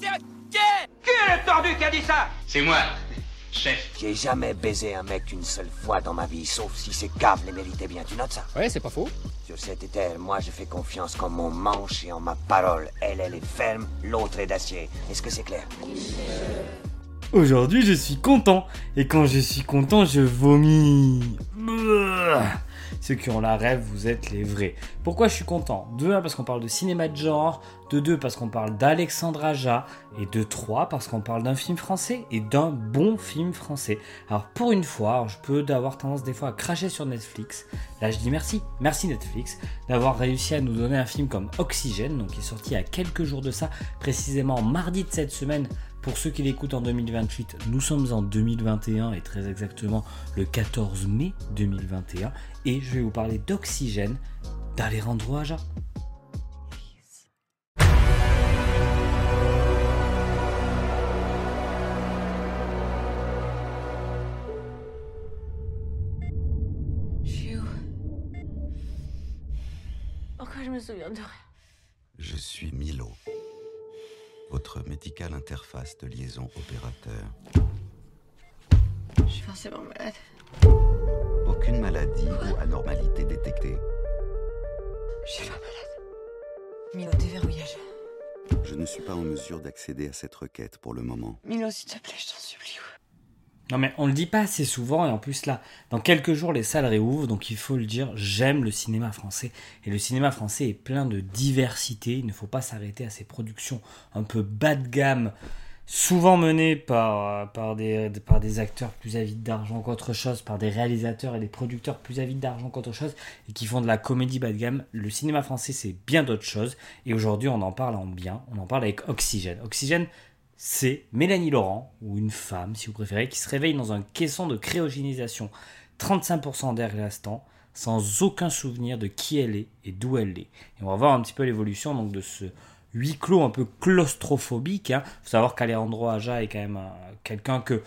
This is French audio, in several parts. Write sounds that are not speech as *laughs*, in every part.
Tiens, Qui est le tordu qui a dit ça C'est moi, chef. J'ai jamais baisé un mec une seule fois dans ma vie, sauf si ces caves les méritaient bien. Tu notes ça? Ouais, c'est pas faux. Sur cette terre, moi je fais confiance comme mon manche et en ma parole. Elle, elle est ferme, l'autre est d'acier. Est-ce que c'est clair? Aujourd'hui, je suis content. Et quand je suis content, je vomis. Ceux qui ont la rêve, vous êtes les vrais. Pourquoi je suis content? De 1 parce qu'on parle de cinéma de genre, de 2 parce qu'on parle d'Alexandre Aja, et de 3 parce qu'on parle d'un film français et d'un bon film français. Alors pour une fois, je peux avoir tendance des fois à cracher sur Netflix. Là je dis merci, merci Netflix d'avoir réussi à nous donner un film comme Oxygène, donc qui est sorti à quelques jours de ça, précisément mardi de cette semaine pour ceux qui l'écoutent en 2028, nous sommes en 2021 et très exactement le 14 mai 2021 et je vais vous parler d'Oxygène d'Alejandro Aja. Je suis où Pourquoi je me souviens de rien? Je suis Milo, votre médical interface de liaison opérateur. Je suis forcément malade. Aucune maladie ou anormalité détectée. Je suis pas malade. Milo, déverrouillage. Je ne suis pas en mesure d'accéder à cette requête pour le moment. Milo, s'il te plaît, je t'en supplie. Non mais on le dit pas assez souvent et en plus là, dans quelques jours les salles réouvrent donc il faut le dire, j'aime le cinéma français et le cinéma français est plein de diversité, il ne faut pas s'arrêter à ces productions un peu bas de gamme, souvent menées par, par, des, par des acteurs plus avides d'argent qu'autre chose, par des réalisateurs et des producteurs plus avides d'argent qu'autre chose et qui font de la comédie bas de gamme. Le cinéma français c'est bien d'autres choses et aujourd'hui on en parle en bien, on en parle avec Oxygène. Oxygène c'est Mélanie Laurent, ou une femme si vous préférez, qui se réveille dans un caisson de cryogénisation, 35% d'air restant, sans aucun souvenir de qui elle est et d'où elle est. Et on va voir un petit peu l'évolution donc de ce huis clos un peu claustrophobique. Il hein. faut savoir qu'Alejandro Aja est quand même quelqu'un que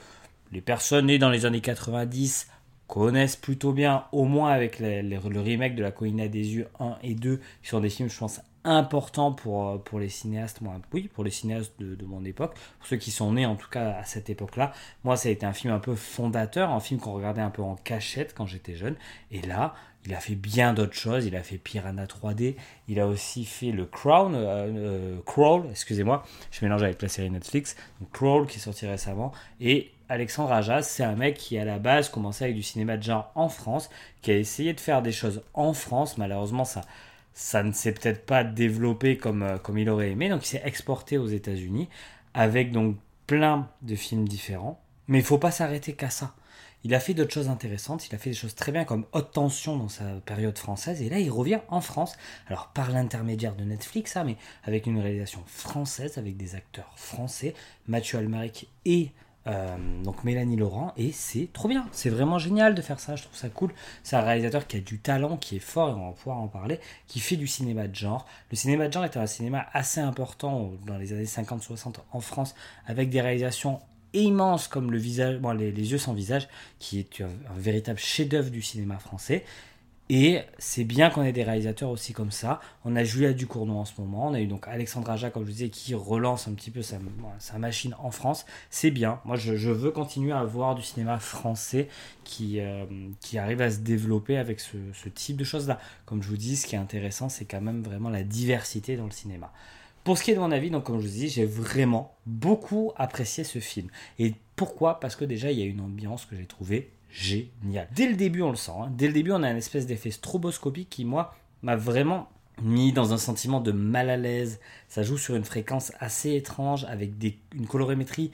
les personnes nées dans les années 90 connaissent plutôt bien, au moins avec le remake de La Colline des yeux 1 et 2, qui sont des films, je pense, importants pour, euh, pour les cinéastes, moi, oui, pour les cinéastes de, de mon époque, pour ceux qui sont nés en tout cas à cette époque-là. Moi, ça a été un film un peu fondateur, un film qu'on regardait un peu en cachette quand j'étais jeune. Et là, il a fait bien d'autres choses. Il a fait Piranha 3D. Il a aussi fait le Crown, euh, euh, Crawl, excusez-moi, je mélange avec la série Netflix. Crawl qui est sorti récemment. Et Alexandre Aja, c'est un mec qui à la base commençait avec du cinéma de genre en France, qui a essayé de faire des choses en France. Malheureusement, ça, ça ne s'est peut-être pas développé comme, euh, comme il aurait aimé. Donc il s'est exporté aux États-Unis avec donc plein de films différents. Mais il faut pas s'arrêter qu'à ça. Il a fait d'autres choses intéressantes, il a fait des choses très bien comme Haute Tension dans sa période française, et là il revient en France, alors par l'intermédiaire de Netflix, hein, mais avec une réalisation française, avec des acteurs français, Mathieu Almaric et euh, donc Mélanie Laurent, et c'est trop bien, c'est vraiment génial de faire ça, je trouve ça cool. C'est un réalisateur qui a du talent, qui est fort, et on va pouvoir en parler, qui fait du cinéma de genre. Le cinéma de genre était un cinéma assez important dans les années 50-60 en France, avec des réalisations immense comme le visage, bon, les, yeux sans visage, qui est un véritable chef-d'œuvre du cinéma français. Et c'est bien qu'on ait des réalisateurs aussi comme ça. On a Julia Ducournau en ce moment. On a eu donc Alexandre Aja, comme je vous disais, qui relance un petit peu sa, machine en France. C'est bien. Moi, je, veux continuer à avoir du cinéma français qui, euh, qui arrive à se développer avec ce, ce type de choses-là. Comme je vous dis, ce qui est intéressant, c'est quand même vraiment la diversité dans le cinéma. Pour ce qui est de mon avis, donc comme je vous dis, j'ai vraiment beaucoup apprécié ce film. Et pourquoi? Parce que déjà, il y a une ambiance que j'ai trouvée géniale. Dès le début, on le sent. Hein. Dès le début, on a un espèce d'effet stroboscopique qui, moi, m'a vraiment mis dans un sentiment de mal à l'aise. Ça joue sur une fréquence assez étrange, avec une colorimétrie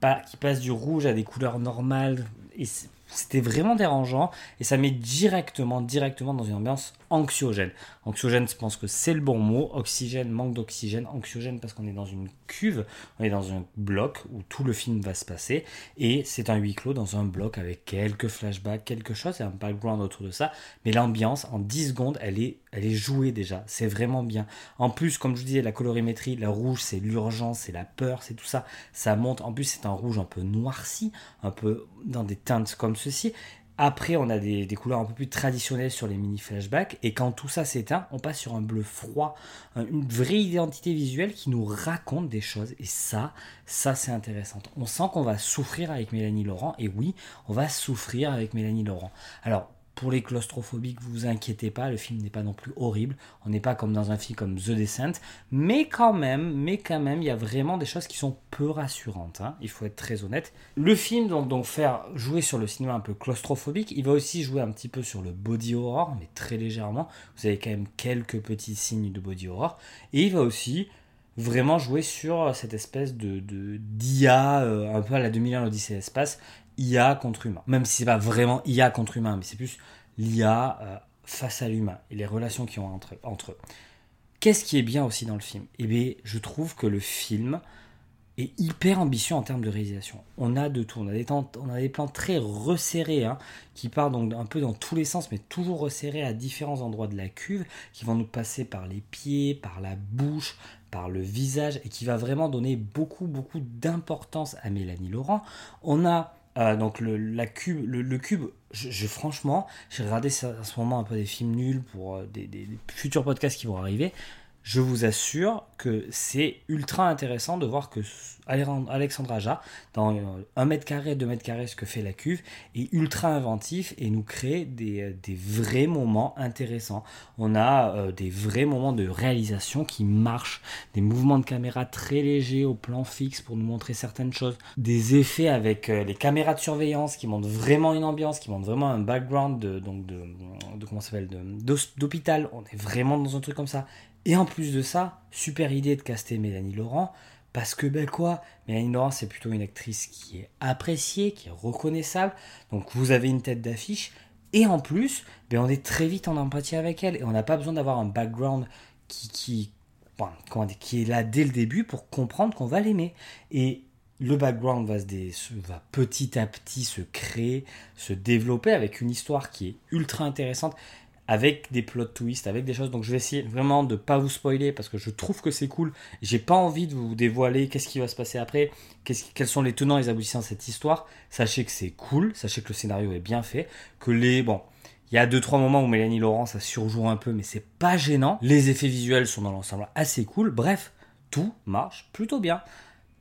pas, qui passe du rouge à des couleurs normales. Et c'était vraiment dérangeant et ça met directement, directement dans une ambiance anxiogène. Anxiogène, je pense que c'est le bon mot. Oxygène, manque d'oxygène. Anxiogène parce qu'on est dans une cuve, on est dans un bloc où tout le film va se passer et c'est un huis clos dans un bloc avec quelques flashbacks, quelque chose, et un background autour de ça. Mais l'ambiance, en 10 secondes, elle est, jouée déjà. C'est vraiment bien. En plus, comme je vous disais, la colorimétrie, la rouge, c'est l'urgence, c'est la peur, c'est tout ça. Ça monte. En plus, c'est un rouge un peu noirci, un peu dans des teintes comme ceci. Après, on a des, des couleurs un peu plus traditionnelles sur les mini flashbacks. Et quand tout ça s'éteint, on passe sur un bleu froid, un- une vraie identité visuelle qui nous raconte des choses. Et ça, ça c'est intéressant. On sent qu'on va souffrir avec Mélanie Laurent. Et oui, on va souffrir avec Mélanie Laurent. Alors, pour les claustrophobiques, vous vous inquiétez pas, le film n'est pas non plus horrible. On n'est pas comme dans un film comme The Descent, mais quand même, mais quand même, il y a vraiment des choses qui sont peu rassurantes. hein. Il faut être très honnête. Le film donc donc faire jouer sur le cinéma un peu claustrophobique. Il va aussi jouer un petit peu sur le body horror, mais très légèrement. Vous avez quand même quelques petits signes de body horror, et il va aussi vraiment jouer sur cette espèce de d'IA euh, un peu à la 2001 l'Odyssée de l'espace IA contre humain. Même si c'est pas vraiment IA contre humain, mais c'est plus l'IA euh, face à l'humain et les relations qui ont entre, eux. Qu'est-ce qui est bien aussi dans le film? Eh bien, je trouve que le film est hyper ambitieux en termes de réalisation. On a de tout. On a des, temps- on a des plans très resserrés hein, qui partent donc un peu dans tous les sens, mais toujours resserrés à différents endroits de la cuve, qui vont nous passer par les pieds, par la bouche, par le visage, et qui va vraiment donner beaucoup, beaucoup d'importance à Mélanie Laurent. On a euh, donc le, la cube, le, le cube, je, je- franchement, j'ai regardé ça, en ce moment un peu des films nuls pour euh, des futurs podcasts qui vont arriver. Je vous assure que c'est ultra intéressant de voir que Alexandre Aja, dans euh, 1 mètre carré, 2 mètres carrés, ce que fait la cuve, est ultra inventif et nous crée des, euh, des vrais moments intéressants. On a euh, des vrais moments de réalisation qui marchent, des mouvements de caméra très légers au plan fixe pour nous montrer certaines choses, des effets avec les caméras de surveillance qui montrent vraiment une ambiance, qui montrent vraiment un background de, donc de, comment s'appelle, d'hôpital. On est vraiment dans un truc comme ça. Et en plus de ça, super idée de caster Mélanie Laurent. Parce que, ben quoi, Mélanie Laurent, c'est plutôt une actrice qui est appréciée, qui est reconnaissable. Donc, vous avez une tête d'affiche. Et en plus, ben, on est très vite en empathie avec elle. Et on n'a pas besoin d'avoir un background qui, qui, qui est là dès le début pour comprendre qu'on va l'aimer. Et le background va, se- va petit à petit se créer, se développer avec une histoire qui est ultra intéressante avec des plot twists, avec des choses. Donc je vais essayer vraiment de pas vous spoiler parce que je trouve que c'est cool. J'ai pas envie de vous dévoiler qu'est-ce qui va se passer après, quels sont les tenants et les aboutissants de cette histoire. Sachez que c'est cool, sachez que le scénario est bien fait, que les bon. Il y a deux trois moments où Mélanie Laurent ça surjoue un peu, mais c'est pas gênant. Les effets visuels sont dans l'ensemble assez cool. Bref, tout marche plutôt bien.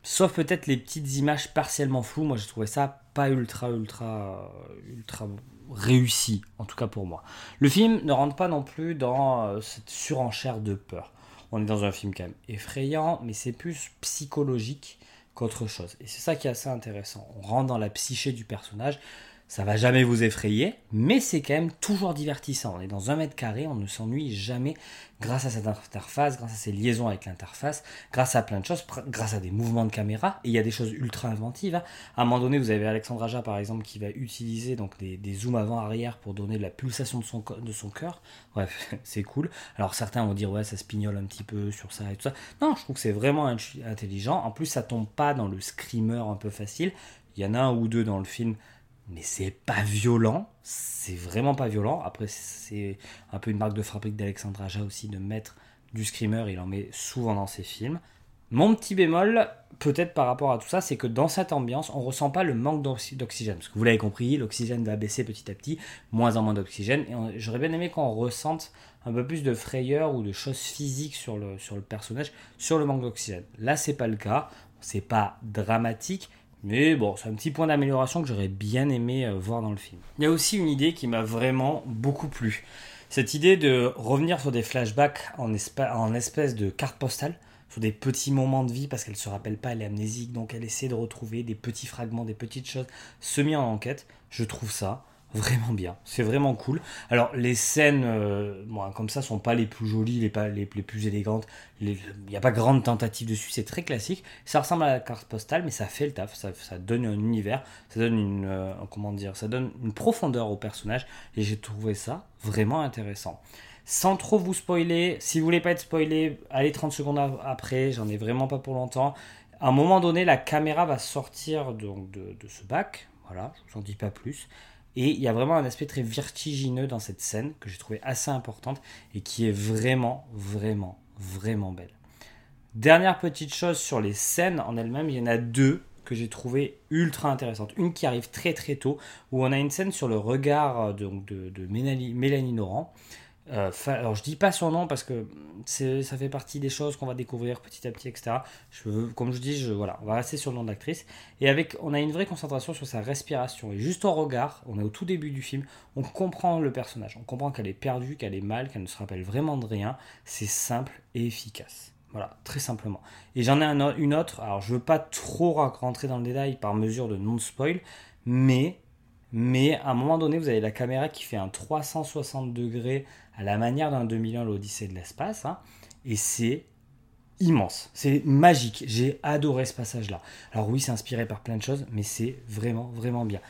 Sauf peut-être les petites images partiellement floues. Moi, j'ai trouvé ça pas ultra, ultra, ultra réussi, en tout cas pour moi. Le film ne rentre pas non plus dans euh, cette surenchère de peur. On est dans un film quand même effrayant, mais c'est plus psychologique qu'autre chose. Et c'est ça qui est assez intéressant. On rentre dans la psyché du personnage. Ça va jamais vous effrayer, mais c'est quand même toujours divertissant. On est dans un mètre carré, on ne s'ennuie jamais grâce à cette interface, grâce à ces liaisons avec l'interface, grâce à plein de choses, grâce à des mouvements de caméra. Et il y a des choses ultra inventives. hein. À un moment donné, vous avez Alexandre Aja par exemple qui va utiliser donc des, zooms avant-arrière pour donner de la pulsation de son, de son cœur. Bref, *laughs* c'est cool. Alors certains vont dire ouais, ça se pignole un petit peu sur ça et tout ça. Non, je trouve que c'est vraiment int- intelligent. En plus, ça tombe pas dans le screamer un peu facile. Il y en a un ou deux dans le film mais c'est pas violent, c'est vraiment pas violent. Après, c'est un peu une marque de fabrique d'Alexandre Aja aussi de mettre du screamer, il en met souvent dans ses films. Mon petit bémol, peut-être par rapport à tout ça, c'est que dans cette ambiance, on ressent pas le manque d'oxy- d'oxygène. Parce que vous l'avez compris, l'oxygène va baisser petit à petit, moins en moins d'oxygène. Et j'aurais bien aimé qu'on ressente un peu plus de frayeur ou de choses physiques sur le, sur le personnage, sur le manque d'oxygène. Là, c'est pas le cas. C'est pas dramatique, mais bon, c'est un petit point d'amélioration que j'aurais bien aimé euh, voir dans le film. Il y a aussi une idée qui m'a vraiment beaucoup plu. Cette idée de revenir sur des flashbacks en, espèce de carte postale, sur des petits moments de vie, parce qu'elle se rappelle pas, elle est amnésique, donc elle essaie de retrouver des petits fragments, des petites choses, semi en enquête. Je trouve ça vraiment bien. C'est vraiment cool. Alors, les scènes euh, bon, comme ça sont pas les plus jolies, les, pas, les, plus élégantes. Il n'y a pas grande tentative dessus, c'est très classique. Ça ressemble à la carte postale, mais ça fait le taf. Ça, donne un univers, ça donne une, euh, comment dire, ça donne une profondeur au personnage. Et j'ai trouvé ça vraiment intéressant. Sans trop vous spoiler, si vous voulez pas être spoilé, allez 30 secondes après, j'en ai vraiment pas pour longtemps. À un moment donné, la caméra va sortir de, de ce bac. Voilà, je vous en dis pas plus. Et il y a vraiment un aspect très vertigineux dans cette scène que j'ai trouvé assez importante et qui est vraiment, vraiment, vraiment belle. Dernière petite chose sur les scènes en elles-mêmes, il y en a deux que j'ai trouvé ultra intéressantes. Une qui arrive très très tôt, où on a une scène sur le regard euh, de, Mélanie, Mélanie. Euh, alors je dis pas son nom parce que ça fait partie des choses qu'on va découvrir petit à petit, etc. Je comme je dis, voilà, on va rester sur le nom de l'actrice. Et avec, on a une vraie concentration sur sa respiration. Et juste au regard, on est au tout début du film, on comprend le personnage. On comprend qu'elle est perdue, qu'elle est mal, qu'elle ne se rappelle vraiment de rien. C'est simple et efficace. Voilà, très simplement. Et j'en ai une autre, alors je veux pas trop rentrer dans le détail par mesure de non-spoil, mais, mais à un moment donné, vous avez la caméra qui fait un 360 degrés à la manière d'un 2001, l'Odyssée de l'espace, hein, et c'est immense, c'est magique. J'ai adoré ce passage-là. Alors oui, c'est inspiré par plein de choses, mais c'est vraiment, vraiment bien.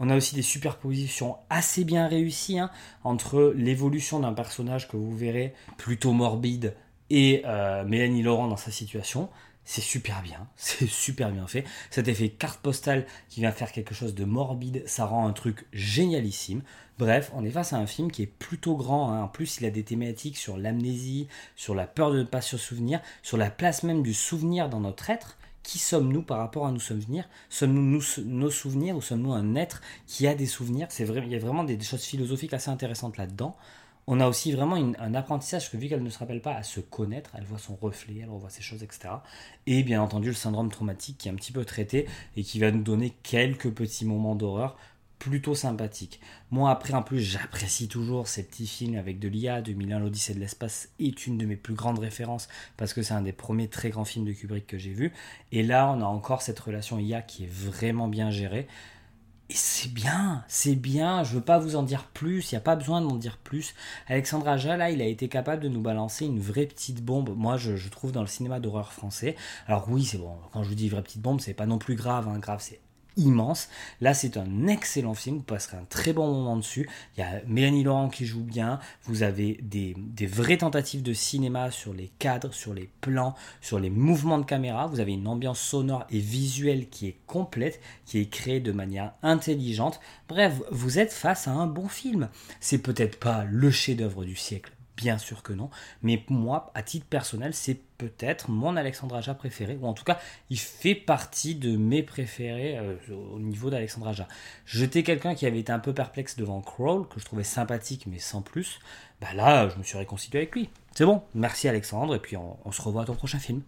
On a aussi des superpositions assez bien réussies hein, entre l'évolution d'un personnage que vous verrez plutôt morbide et euh, Mélanie Laurent dans sa situation. C'est super bien, *laughs* c'est super bien fait. Cet effet carte postale qui vient faire quelque chose de morbide, ça rend un truc génialissime. Bref, on est face à un film qui est plutôt grand. hein. En plus, il a des thématiques sur l'amnésie, sur la peur de ne pas se souvenir, sur la place même du souvenir dans notre être. Qui sommes-nous par rapport à nos souvenirs Sommes-nous nous- nos souvenirs ou sommes-nous un être qui a des souvenirs? C'est vrai, il y a vraiment des choses philosophiques assez intéressantes là-dedans. On a aussi vraiment un apprentissage que vu qu'elle ne se rappelle pas à se connaître, elle voit son reflet, elle revoit ses choses, etc. Et bien entendu le syndrome traumatique qui est un petit peu traité et qui va nous donner quelques petits moments d'horreur plutôt sympathiques. Moi après en plus j'apprécie toujours ces petits films avec de l'IA, 2001 l'Odyssée de l'espace est une de mes plus grandes références parce que c'est un des premiers très grands films de Kubrick que j'ai vu. Et là on a encore cette relation IA qui est vraiment bien gérée. Et c'est bien, c'est bien, je veux pas vous en dire plus, il n'y a pas besoin d'en dire plus. Alexandre Aja, là, il a été capable de nous balancer une vraie petite bombe, moi je, je trouve, dans le cinéma d'horreur français. Alors oui, c'est bon, quand je vous dis vraie petite bombe, c'est pas non plus grave, hein, grave, c'est immense. Là, c'est un excellent film, vous passerez un très bon moment dessus. Il y a Mélanie Laurent qui joue bien, vous avez des, des vraies tentatives de cinéma sur les cadres, sur les plans, sur les mouvements de caméra. Vous avez une ambiance sonore et visuelle qui est complète, qui est créée de manière intelligente. Bref, vous êtes face à un bon film. C'est peut-être pas le chef-d'œuvre du siècle. Bien sûr que non, mais moi, à titre personnel, c'est peut-être mon Alexandre Aja préféré, ou en tout cas, il fait partie de mes préférés euh, au niveau d'Alexandre Aja. J'étais quelqu'un qui avait été un peu perplexe devant Crawl, que je trouvais sympathique, mais sans plus. Bah là, je me suis réconcilié avec lui. C'est bon, merci Alexandre, et puis on, on se revoit à ton prochain film.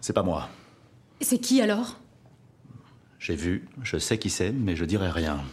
C'est pas moi. C'est qui alors? J'ai vu, je sais qui c'est, mais je dirai rien.